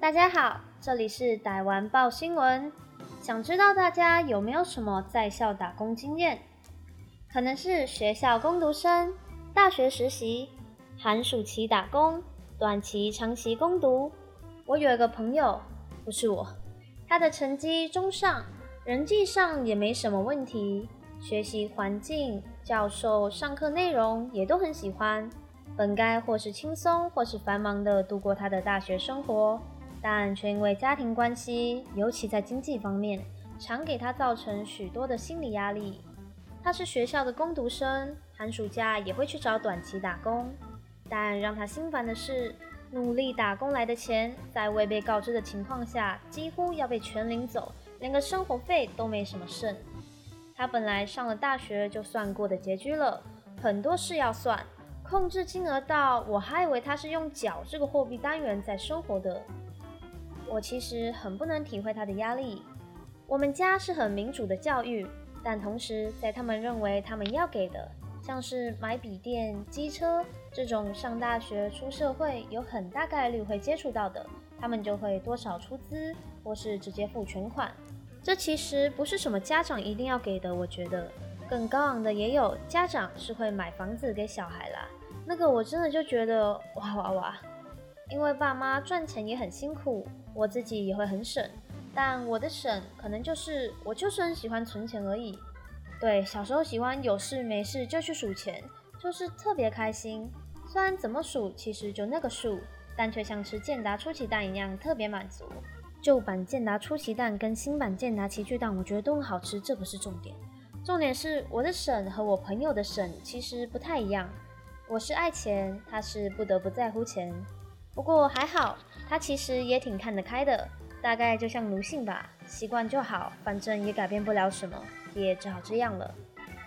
大家好，这里是台湾报新闻。想知道大家有没有什么在校打工经验？可能是学校工读生、大学实习、寒暑期打工、短期、长期攻读。我有一个朋友，不是我，他的成绩中上，人际上也没什么问题，学习环境、教授、上课内容也都很喜欢。本该或是轻松或是繁忙的度过他的大学生活。但却因为家庭关系，尤其在经济方面，常给他造成许多的心理压力。他是学校的工读生，寒暑假也会去找短期打工。但让他心烦的是，努力打工来的钱，在未被告知的情况下，几乎要被全领走，连个生活费都没什么剩。他本来上了大学就算过的拮据了，很多事要算，控制金额到我还以为他是用角这个货币单元在生活的。我其实很不能体会他的压力。我们家是很民主的教育，但同时在他们认为他们要给的，像是买笔电、机车这种上大学、出社会有很大概率会接触到的，他们就会多少出资，或是直接付全款。这其实不是什么家长一定要给的，我觉得更高昂的也有家长是会买房子给小孩啦。那个我真的就觉得哇哇哇，因为爸妈赚钱也很辛苦。我自己也会很省，但我的省可能就是我就是很喜欢存钱而已。对，小时候喜欢有事没事就去数钱，就是特别开心。虽然怎么数其实就那个数，但却像吃健达出奇蛋一样特别满足。旧版健达出奇蛋跟新版健达奇趣蛋，我觉得都很好吃，这不是重点。重点是我的省和我朋友的省其实不太一样。我是爱钱，他是不得不在乎钱。不过还好。他其实也挺看得开的，大概就像奴性吧，习惯就好，反正也改变不了什么，也只好这样了。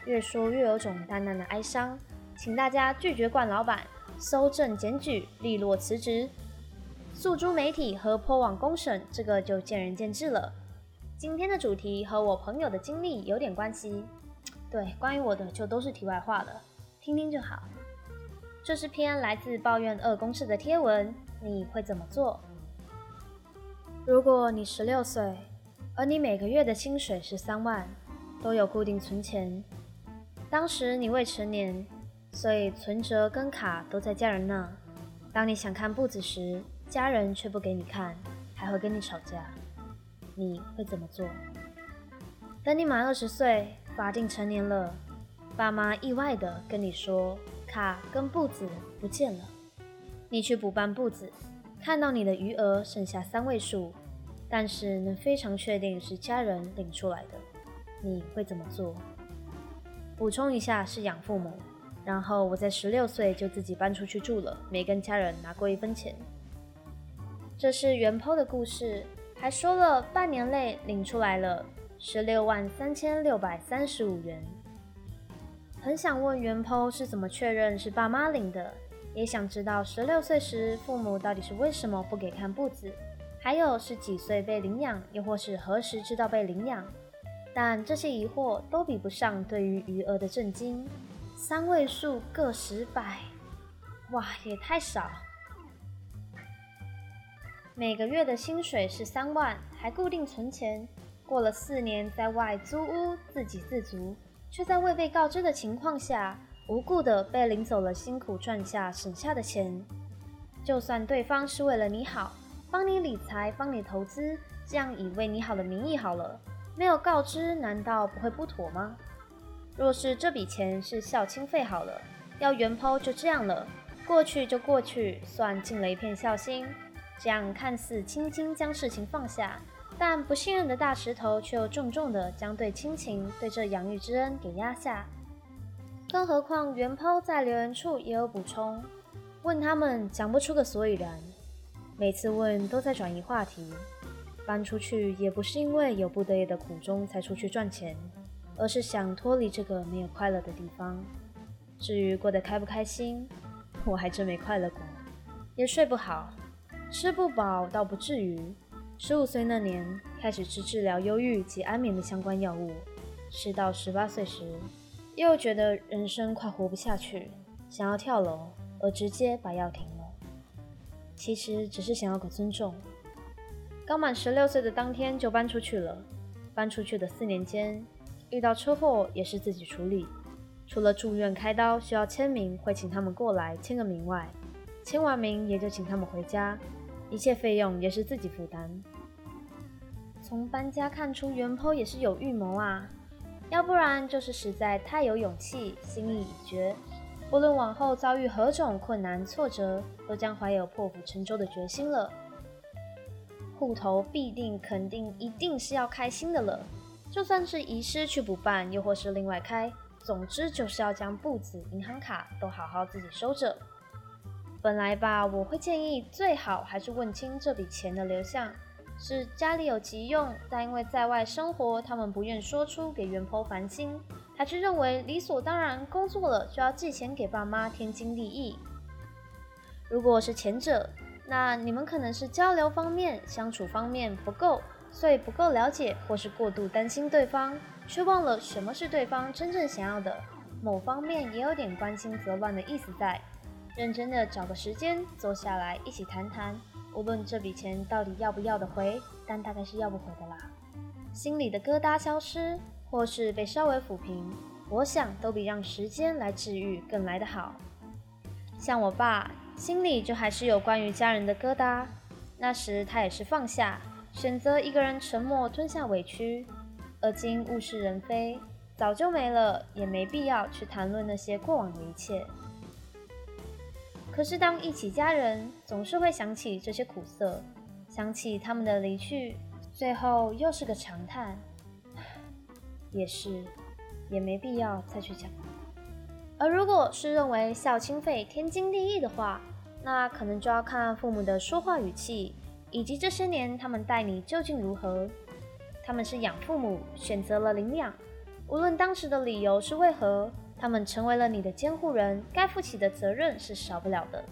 越说越有种淡淡的哀伤，请大家拒绝冠老板，搜证检举，利落辞职。诉诸媒体和破网公审，这个就见仁见智了。今天的主题和我朋友的经历有点关系，对，关于我的就都是题外话了，听听就好。这是篇来自抱怨二公式的贴文。你会怎么做？如果你十六岁，而你每个月的薪水是三万，都有固定存钱，当时你未成年，所以存折跟卡都在家人那。当你想看簿子时，家人却不给你看，还会跟你吵架，你会怎么做？等你满二十岁，法定成年了，爸妈意外的跟你说，卡跟簿子不见了。你去补办簿子，看到你的余额剩下三位数，但是能非常确定是家人领出来的，你会怎么做？补充一下，是养父母。然后我在十六岁就自己搬出去住了，没跟家人拿过一分钱。这是原剖的故事，还说了半年内领出来了十六万三千六百三十五元。很想问原剖是怎么确认是爸妈领的。也想知道十六岁时父母到底是为什么不给看簿子，还有是几岁被领养，又或是何时知道被领养？但这些疑惑都比不上对于余额的震惊，三位数个十百，哇，也太少！每个月的薪水是三万，还固定存钱，过了四年在外租屋自给自足，却在未被告知的情况下。无故的被领走了辛苦赚下省下的钱，就算对方是为了你好，帮你理财、帮你投资，这样以为你好的名义好了，没有告知，难道不会不妥吗？若是这笔钱是孝亲费好了，要原抛就这样了，过去就过去，算尽了一片孝心，这样看似轻轻将事情放下，但不信任的大石头却又重重的将对亲情、对这养育之恩给压下。更何况原抛在留言处也有补充，问他们讲不出个所以然，每次问都在转移话题。搬出去也不是因为有不得已的苦衷才出去赚钱，而是想脱离这个没有快乐的地方。至于过得开不开心，我还真没快乐过，也睡不好，吃不饱倒不至于。十五岁那年开始吃治疗忧郁及安眠的相关药物，吃到十八岁时。又觉得人生快活不下去，想要跳楼，而直接把药停了。其实只是想要个尊重，刚满十六岁的当天就搬出去了。搬出去的四年间，遇到车祸也是自己处理，除了住院开刀需要签名，会请他们过来签个名外，签完名也就请他们回家，一切费用也是自己负担。从搬家看出，袁坡也是有预谋啊，要不然就是实在太有勇气，心意已决，不论往后遭遇何种困难挫折，都将怀有破釜沉舟的决心了。户头必定、肯定、一定是要开新的了，就算是遗失去补办，又或是另外开，总之就是要将簿子、银行卡都好好自己收着。本来吧，我会建议最好还是问清这笔钱的流向，是家里有急用，但因为在外生活，他们不愿说出给元婆烦心，还是认为理所当然，工作了就要寄钱给爸妈天经地义。如果是前者，那你们可能是交流方面、相处方面不够，所以不够了解，或是过度担心对方，却忘了什么是对方真正想要的。某方面也有点关心则乱的意思在，认真的找个时间坐下来一起谈谈。无论这笔钱到底要不要得回，但大概是要不回的啦。心里的疙瘩消失，或是被稍微抚平，我想都比让时间来治愈更来得好。像我爸。心里就还是有关于家人的疙瘩，那时他也是放下，选择一个人沉默吞下委屈。而今物是人非，早就没了，也没必要去谈论那些过往的一切。可是当一起家人，总是会想起这些苦涩，想起他们的离去，最后又是个长叹。也是，也没必要再去讲。而如果是认为孝亲费天经地义的话，那可能就要看父母的说话语气，以及这些年他们待你究竟如何。他们是养父母，选择了领养，无论当时的理由是为何，他们成为了你的监护人，该负起的责任是少不了的。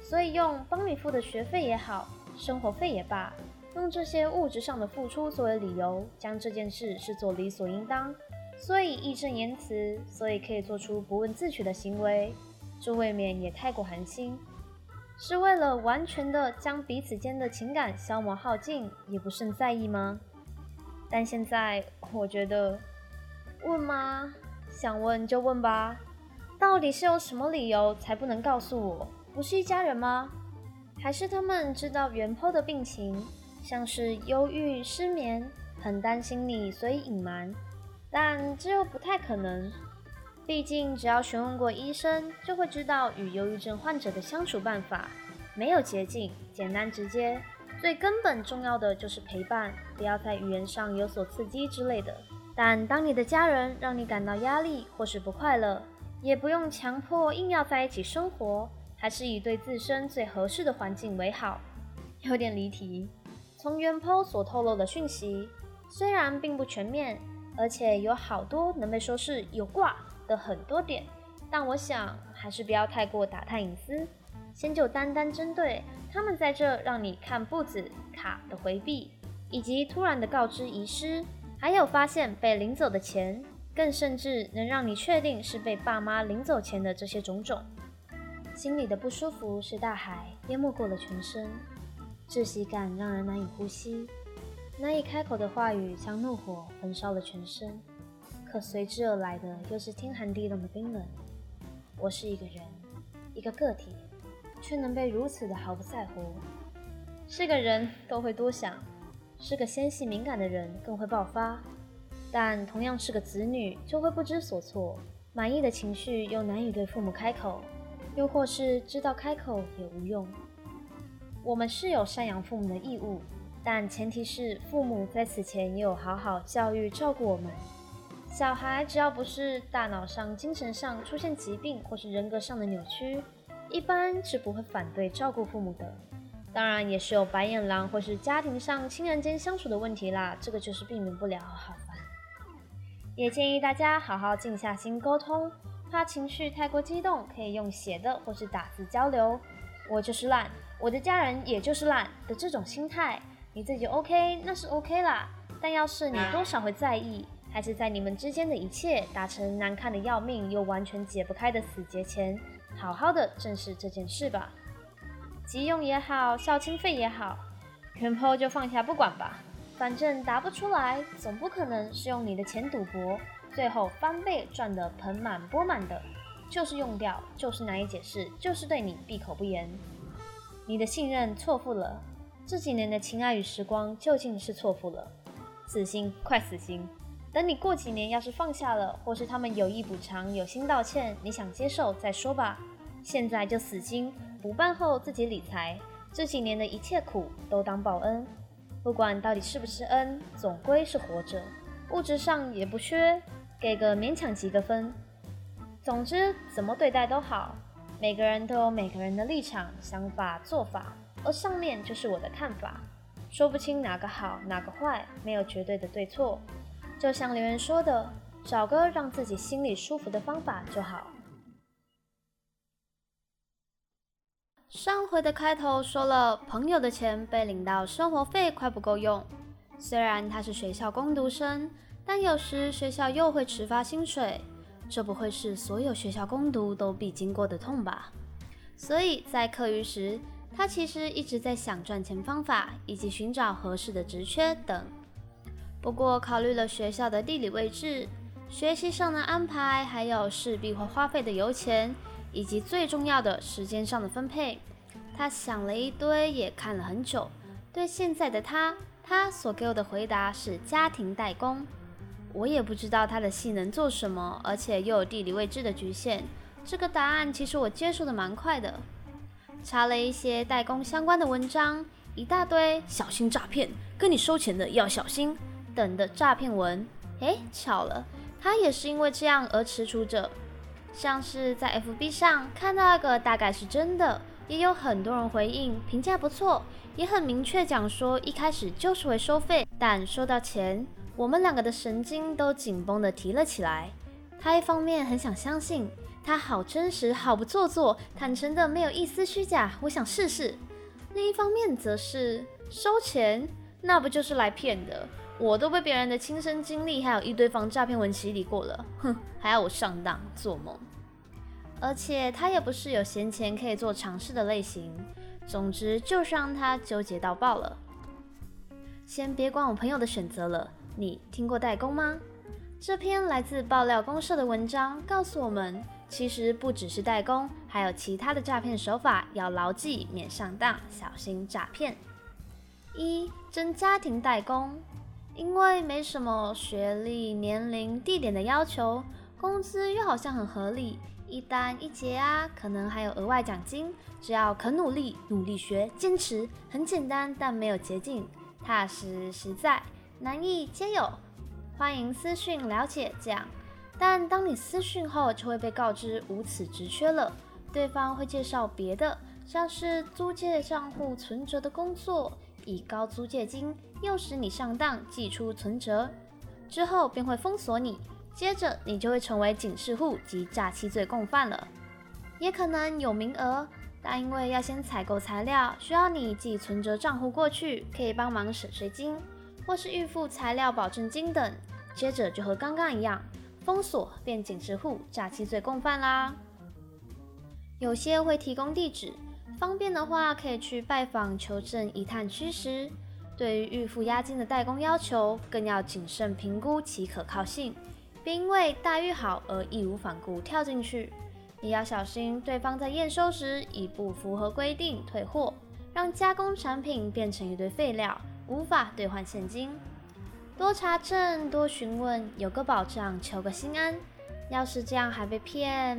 所以用帮你付的学费也好，生活费也罢，用这些物质上的付出作为理由，将这件事视作理所应当，所以义正言辞，所以可以做出不问自取的行为，这未免也太过寒心。是为了完全的将彼此间的情感消磨耗尽，也不甚在意吗？但现在我觉得，问吗？想问就问吧。到底是有什么理由才不能告诉我？不是一家人吗？还是他们知道元坡的病情，像是忧郁、失眠，很担心你，所以隐瞒？但这又不太可能。毕竟，只要询问过医生，就会知道与忧郁症患者的相处办法没有捷径，简单直接。最根本重要的就是陪伴，不要在语言上有所刺激之类的。但当你的家人让你感到压力或是不快乐，也不用强迫硬要在一起生活，还是以对自身最合适的环境为好。有点离题。从原 po 所透露的讯息，虽然并不全面，而且有好多能被说是有挂。的很多点，但我想还是不要太过打探隐私，先就单单针对他们在这让你看步子卡的回避，以及突然的告知遗失，还有发现被领走的钱，更甚至能让你确定是被爸妈领走钱的这些种种，心里的不舒服是大海淹没过了全身，窒息感让人难以呼吸，难以开口的话语像怒火焚烧了全身。可随之而来的又是天寒地冻的冰冷。我是一个人，一个个体，却能被如此的毫不在乎。是个人都会多想，是个纤细敏感的人更会爆发。但同样是个子女，就会不知所措，满意的情绪又难以对父母开口，又或是知道开口也无用。我们是有赡养父母的义务，但前提是父母在此前也有好好教育照顾我们。小孩只要不是大脑上、精神上出现疾病或是人格上的扭曲，一般是不会反对照顾父母的。当然，也是有白眼狼或是家庭上亲人间相处的问题啦，这个就是避免不了，好烦。也建议大家好好静下心沟通，怕情绪太过激动，可以用写的或是打字交流。我就是烂，我的家人也就是烂的这种心态，你自己 OK 那是 OK 啦，但要是你多少会在意。还是在你们之间的一切达成难看的要命又完全解不开的死结前，好好的正视这件事吧。急用也好，孝亲费也好，原 po 就放下不管吧，反正答不出来，总不可能是用你的钱赌博，最后翻倍赚得盆满钵满的，就是用掉，就是难以解释，就是对你闭口不言。你的信任错付了，这几年的情爱与时光究竟是错付了，死心，快死心！等你过几年要是放下了，或是他们有意补偿、有心道歉，你想接受再说吧。现在就死心，补办后自己理财。这几年的一切苦都当报恩，不管到底是不是恩，总归是活着，物质上也不缺，给个勉强及格分。总之怎么对待都好，每个人都有每个人的立场、想法、做法，而上面就是我的看法，说不清哪个好哪个坏，没有绝对的对错。就像留言说的，找个让自己心里舒服的方法就好。上回的开头说了，朋友的钱被领到生活费快不够用。虽然他是学校工读生，但有时学校又会迟发薪水，这不会是所有学校攻读都必经过的痛吧？所以在课余时，他其实一直在想赚钱方法，以及寻找合适的职缺等。不过考虑了学校的地理位置、学习上的安排，还有势必会花费的油钱。以及最重要的时间上的分配，他想了一堆，也看了很久。对现在的他，他所给我的回答是家庭代工。我也不知道他的戏能做什么，而且又有地理位置的局限。这个答案其实我接受的蛮快的。查了一些代工相关的文章，一大堆小心诈骗，跟你收钱的要小心等的诈骗文。诶，巧了，他也是因为这样而踟蹰着。像是在 FB 上看到一个大概是真的，也有很多人回应评价不错，也很明确讲说一开始就是会收费，但说到钱，我们两个的神经都紧绷的提了起来。他一方面很想相信他好真实，好不做作，坦诚的没有一丝虚假，我想试试；另一方面则是收钱，那不就是来骗的？我都被别人的亲身经历，还有一堆防诈骗文洗礼过了，哼，还要我上当做梦？而且他也不是有闲钱可以做尝试的类型。总之，就是让他纠结到爆了。先别管我朋友的选择了，你听过代工吗？这篇来自爆料公社的文章告诉我们，其实不只是代工，还有其他的诈骗手法，要牢记免上当，小心诈骗。一真家庭代工。因为没什么学历、年龄、地点的要求，工资又好像很合理，一单一结啊，可能还有额外奖金。只要肯努力、努力学、坚持，很简单，但没有捷径，踏实实在，难易皆有。欢迎私讯了解这样。但当你私讯后，就会被告知无此职缺了，对方会介绍别的，像是租借账户存折的工作。以高租借金诱使你上当，寄出存折之后便会封锁你，接着你就会成为警示户及诈欺罪共犯了。也可能有名额，但因为要先采购材料，需要你寄存折账户过去，可以帮忙省税金，或是预付材料保证金等。接着就和刚刚一样，封锁变警示户，诈欺罪共犯啦。有些会提供地址。方便的话，可以去拜访求证一探虚实。对于预付押金的代工要求，更要谨慎评估其可靠性，别因为待遇好而义无反顾跳进去。也要小心对方在验收时以不符合规定退货，让加工产品变成一堆废料，无法兑换现金。多查证，多询问，有个保障，求个心安。要是这样还被骗。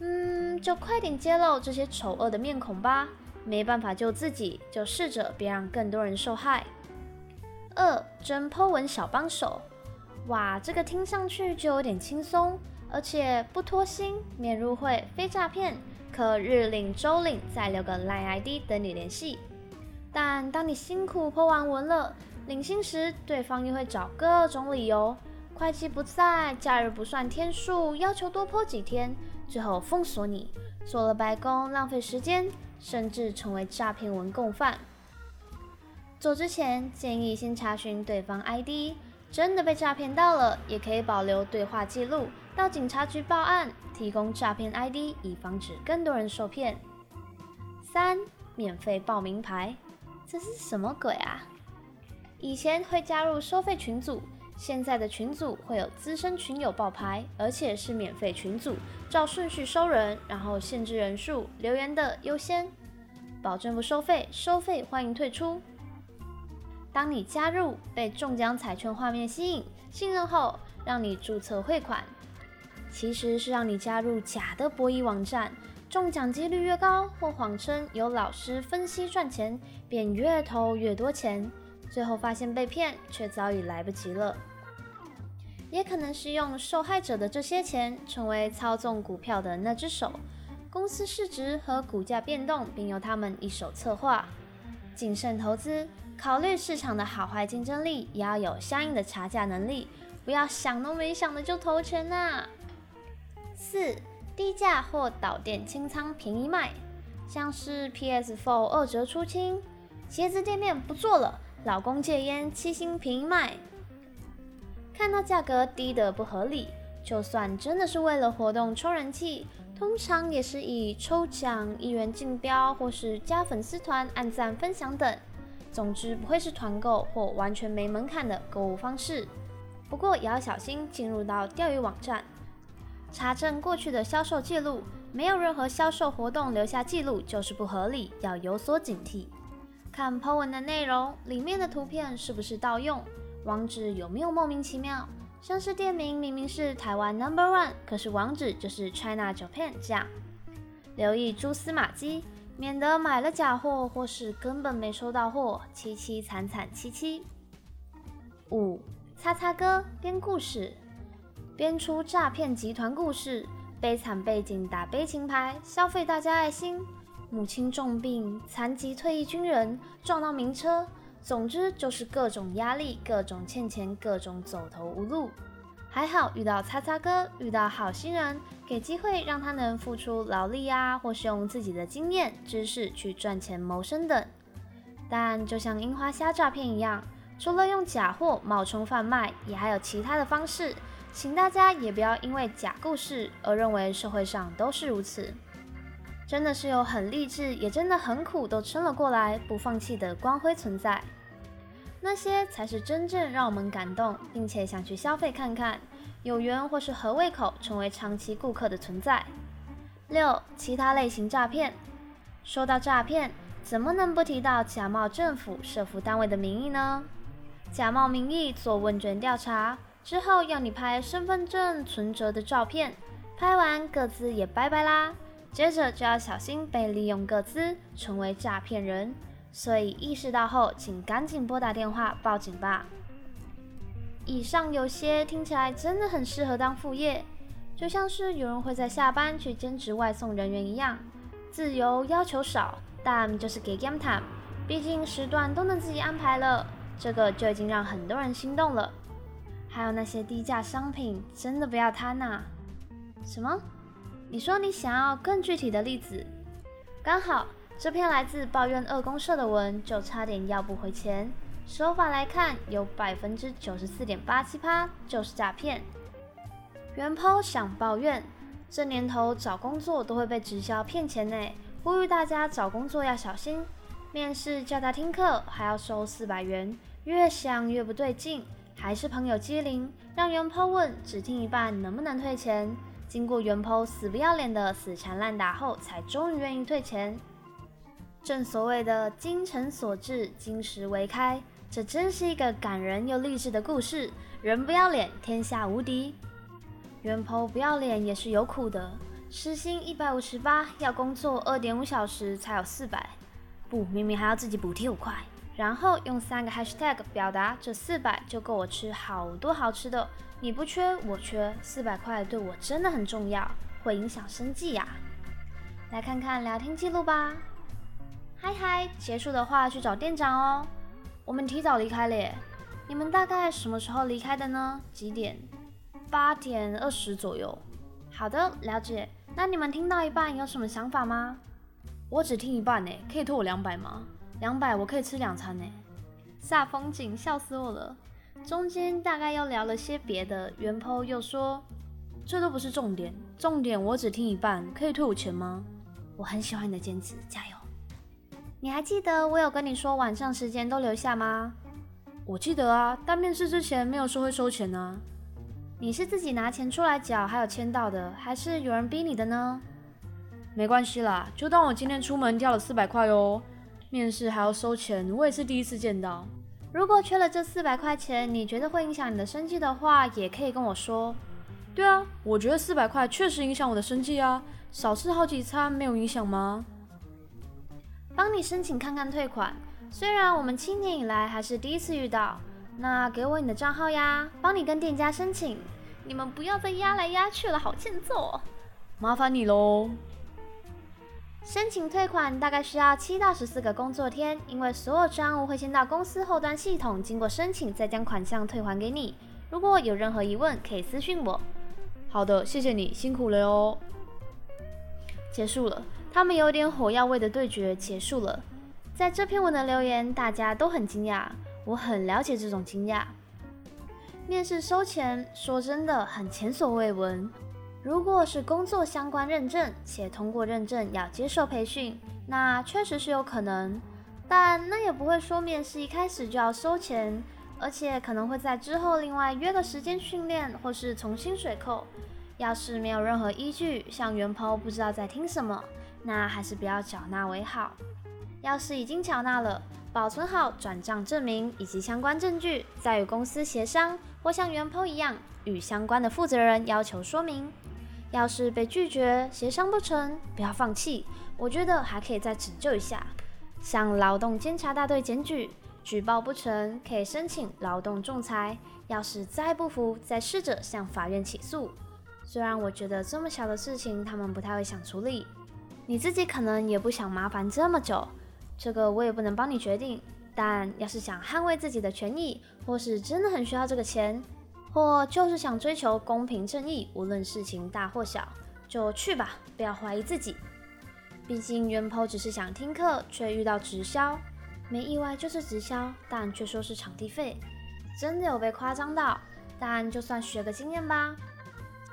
嗯，就快点揭露这些丑恶的面孔吧。没办法救自己，就试着别让更多人受害。二真 Po 文小帮手，哇，这个听上去就有点轻松，而且不拖薪，免入会，非诈骗，可日领周领，再留个 Line ID 等你联系。但当你辛苦 Po 完文了，领薪时，对方又会找各种理由，会计不在，假日不算天数，要求多 Po 几天。最后封锁你，做了白工，浪费时间，甚至成为诈骗文共犯。做之前建议先查询对方 ID，真的被诈骗到了，也可以保留对话记录，到警察局报案，提供诈骗 ID，以防止更多人受骗。三、免费报名牌，这是什么鬼啊？以前会加入收费群组，现在的群组会有资深群友报牌，而且是免费群组，照顺序收人，然后限制人数，留言的优先，保证不收费，收费欢迎退出。当你加入被中奖彩券画面吸引、信任后，让你注册汇款，其实是让你加入假的博弈网站，中奖几率越高，或谎称有老师分析赚钱，便越投越多钱。最后发现被骗，却早已来不及了。也可能是用受害者的这些钱，成为操纵股票的那只手。公司市值和股价变动，并由他们一手策划。谨慎投资，考虑市场的好坏竞争力，也要有相应的查价能力。不要想都没想的就投钱呐。四、低价或导电清仓便宜卖，像是 PS4 二折出清，鞋子店面不做了。老公戒烟，七星便宜卖。看到价格低得不合理，就算真的是为了活动抽人气，通常也是以抽奖、一元竞标或是加粉丝团、按赞、分享等。总之不会是团购或完全没门槛的购物方式。不过也要小心进入到钓鱼网站，查证过去的销售记录，没有任何销售活动留下记录就是不合理，要有所警惕。看 po 文的内容，里面的图片是不是盗用？网址有没有莫名其妙？像是店名明明是台湾 Number One，可是网址就是 China Japan 这样。留意蛛丝马迹，免得买了假货或是根本没收到货，凄凄惨惨戚戚。五，擦擦哥编故事，编出诈骗集团故事，悲惨背景打悲情牌，消费大家爱心。母亲重病，残疾退役军人撞到名车，总之就是各种压力，各种欠钱，各种走投无路。还好遇到擦擦哥，遇到好心人，给机会让他能付出劳力啊，或是用自己的经验知识去赚钱谋生等。但就像樱花虾诈骗一样，除了用假货冒充贩卖，也还有其他的方式，请大家也不要因为假故事而认为社会上都是如此。真的是有很励志，也真的很苦，都撑了过来，不放弃的光辉存在。那些才是真正让我们感动，并且想去消费看看，有缘或是合胃口，成为长期顾客的存在。六、其他类型诈骗。说到诈骗，怎么能不提到假冒政府、社服单位的名义呢？假冒名义做问卷调查之后，要你拍身份证存折的照片，拍完各自也拜拜啦。接着就要小心被利用个资，成为诈骗人。所以意识到后，请赶紧拨打电话报警吧。以上有些听起来真的很适合当副业，就像是有人会在下班去兼职外送人员一样，自由要求少，但就是给 game time，毕竟时段都能自己安排了，这个就已经让很多人心动了。还有那些低价商品，真的不要贪呐！什么？你说你想要更具体的例子，刚好这篇来自抱怨二公社的文就差点要不回钱。手法来看，有百分之九十四点八七趴就是诈骗。原 po 想抱怨，这年头找工作都会被直销骗钱呢，呼吁大家找工作要小心。面试叫他听课还要收四百元，越想越不对劲，还是朋友机灵，让原 po 问只听一半能不能退钱。经过元抛死不要脸的死缠烂打后，才终于愿意退钱。正所谓的精诚所至，金石为开，这真是一个感人又励志的故事。人不要脸，天下无敌。元抛不要脸也是有苦的，时薪一百五十八，要工作二点五小时才有四百，不，明明还要自己补贴五块。然后用三个 hashtag 表达这四百就够我吃好多好吃的。你不缺，我缺，四百块对我真的很重要，会影响生计呀。来看看聊天记录吧。嗨嗨，结束的话去找店长哦。我们提早离开了，你们大概什么时候离开的呢？几点？八点二十左右。好的，了解。那你们听到一半有什么想法吗？我只听一半呢，可以退我两百吗？两百我可以吃两餐呢。煞风景，笑死我了。中间大概又聊了些别的，元抛又说：“这都不是重点，重点我只听一半，可以退我钱吗？”我很喜欢你的坚持，加油！你还记得我有跟你说晚上时间都留下吗？我记得啊，但面试之前没有说会收钱呢。你是自己拿钱出来缴，还有签到的，还是有人逼你的呢？没关系啦，就当我今天出门掉了四百块哦。面试还要收钱，我也是第一次见到。如果缺了这四百块钱，你觉得会影响你的生计的话，也可以跟我说。对啊，我觉得四百块确实影响我的生计啊，少吃好几餐没有影响吗？帮你申请看看退款，虽然我们七年以来还是第一次遇到，那给我你的账号呀，帮你跟店家申请。你们不要再压来压去了，好欠揍！麻烦你喽。申请退款大概需要七到十四个工作天，因为所有账务会先到公司后端系统经过申请，再将款项退还给你。如果有任何疑问，可以私信我。好的，谢谢你，辛苦了哦。结束了。他们有点火药味的对决结束了。在这篇文的留言，大家都很惊讶，我很了解这种惊讶。面试收钱，说真的很前所未闻。如果是工作相关认证，且通过认证要接受培训，那确实是有可能。但那也不会说面试一开始就要收钱，而且可能会在之后另外约个时间训练，或是从薪水扣。要是没有任何依据，像元抛不知道在听什么。那还是不要缴纳为好。要是已经缴纳了，保存好转账证明以及相关证据，再与公司协商，或像原 po 一样与相关的负责人要求说明。要是被拒绝，协商不成，不要放弃，我觉得还可以再拯救一下，向劳动监察大队检举，举报不成，可以申请劳动仲裁。要是再不服，再试着向法院起诉。虽然我觉得这么小的事情，他们不太会想处理。你自己可能也不想麻烦这么久，这个我也不能帮你决定。但要是想捍卫自己的权益，或是真的很需要这个钱，或就是想追求公平正义，无论事情大或小，就去吧，不要怀疑自己。毕竟元抛只是想听课，却遇到直销，没意外就是直销，但却说是场地费，真的有被夸张到。但就算学个经验吧，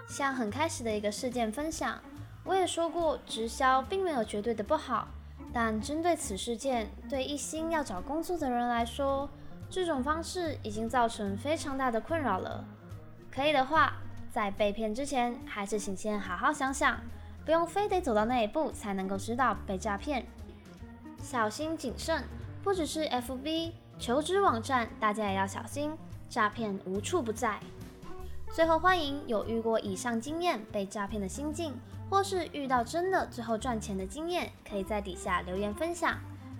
像很开始的一个事件分享。我也说过，直销并没有绝对的不好，但针对此事件，对一心要找工作的人来说，这种方式已经造成非常大的困扰了。可以的话，在被骗之前，还是请先好好想想，不用非得走到那一步才能够知道被诈骗，小心谨慎。不只是 FB 求职网站，大家也要小心，诈骗无处不在。最后，欢迎有遇过以上经验被诈骗的心境。或是遇到真的最后赚钱的经验，可以在底下留言分享。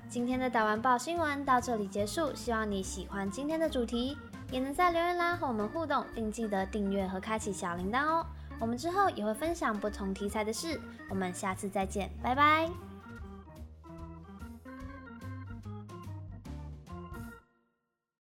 今天的打完报新闻到这里结束，希望你喜欢今天的主题，也能在留言栏和我们互动，并记得订阅和开启小铃铛哦。我们之后也会分享不同题材的事，我们下次再见，拜拜。